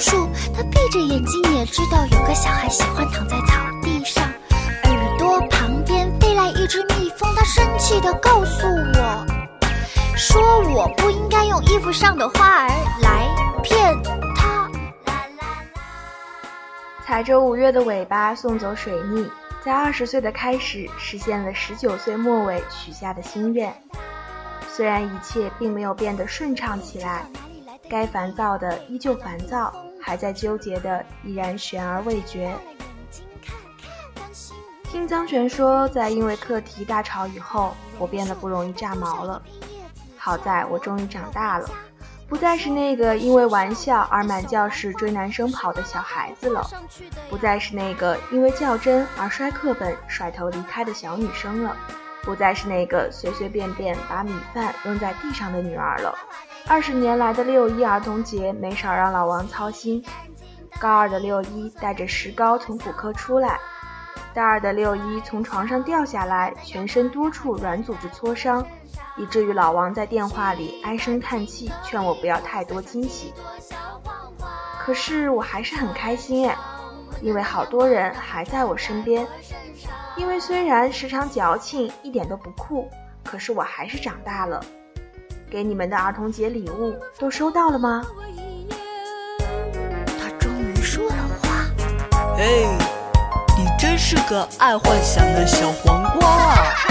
树，它闭着眼睛也知道有个小孩喜欢躺在草地上。耳朵旁边飞来一只蜜蜂，它生气地告诉我，说我不应该用衣服上的花儿来骗它。踩着五月的尾巴送走水逆，在二十岁的开始实现了十九岁末尾许下的心愿。虽然一切并没有变得顺畅起来，该烦躁的依旧烦躁，还在纠结的依然悬而未决。听张璇说，在因为课题大吵以后，我变得不容易炸毛了。好在我终于长大了。不再是那个因为玩笑而满教室追男生跑的小孩子了，不再是那个因为较真而摔课本、甩头离开的小女生了，不再是那个随随便便把米饭扔在地上的女儿了。二十年来的六一儿童节没少让老王操心。高二的六一带着石膏从骨科出来，大二的六一从床上掉下来，全身多处软组织挫伤。以至于老王在电话里唉声叹气，劝我不要太多惊喜。可是我还是很开心哎，因为好多人还在我身边。因为虽然时常矫情，一点都不酷，可是我还是长大了。给你们的儿童节礼物都收到了吗？他终于说了话。嘿，你真是个爱幻想的小黄瓜啊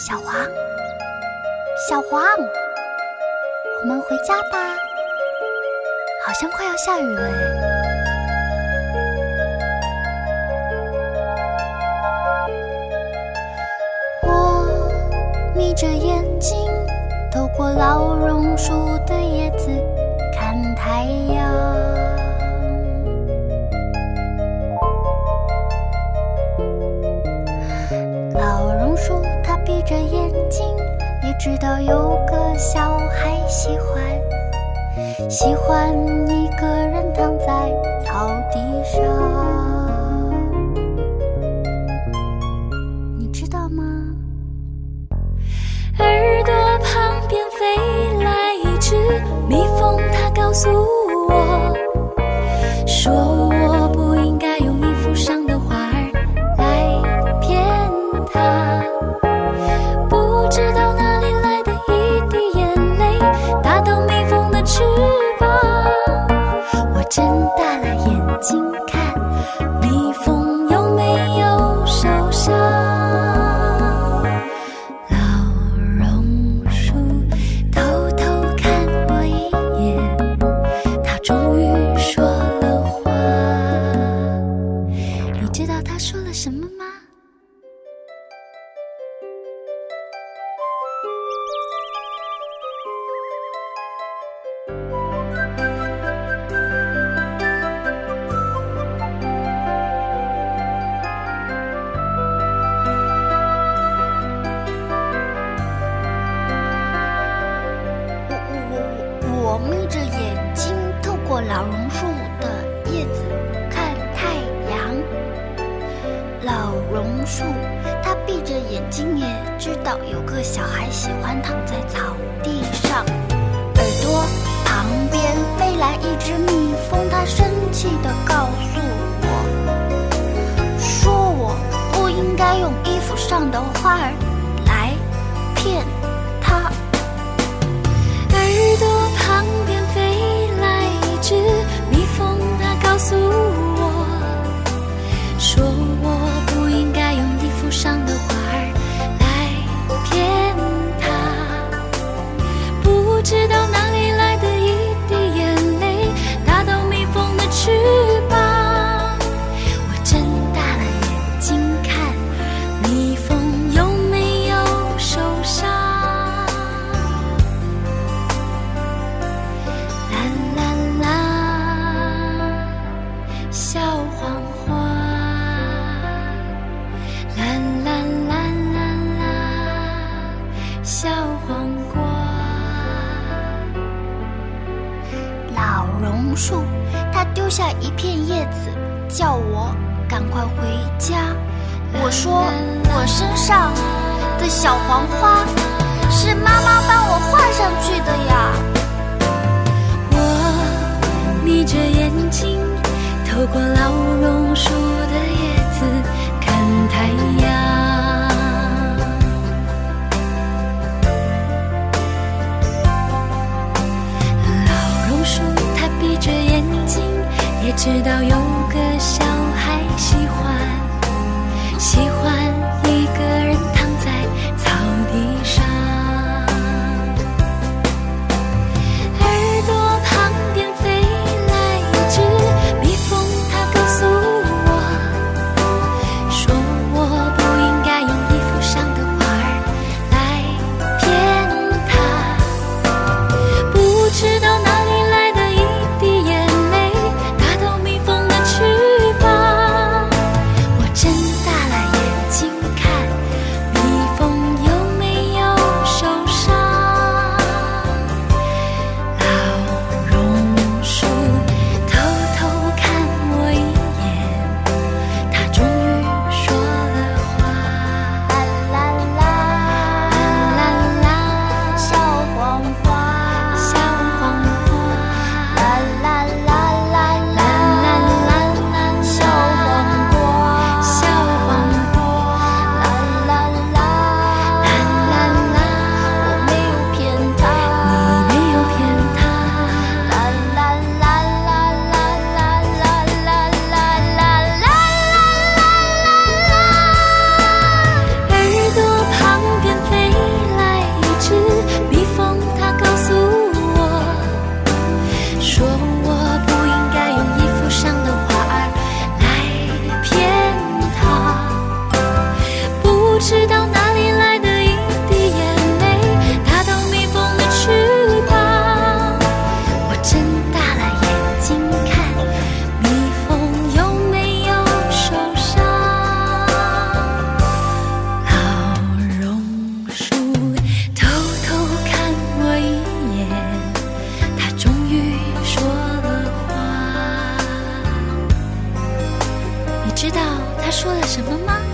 小黄，小黄，我们回家吧。好像快要下雨了。我眯着眼睛，透过老榕树的叶子看太阳。闭着眼睛，也知道有个小孩喜欢，喜欢一个人躺在草地上。你知道吗？耳朵旁边飞来一只蜜蜂，它告诉我，我眯着眼睛透过老榕树的叶子看太阳老榕树它闭着眼睛也知道有个小孩喜欢躺在草地上。耳朵旁边飞来一只蜜蜂它生气的告诉我说我不应该用衣服上的花儿来骗它。耳朵江边飞来一只蜜蜂它告诉我榕树它丢下一片叶子叫我赶快回家。我说我身上的小黄花是妈妈帮我画上去的呀。我眯着眼睛透过老榕树知道他说了什么吗？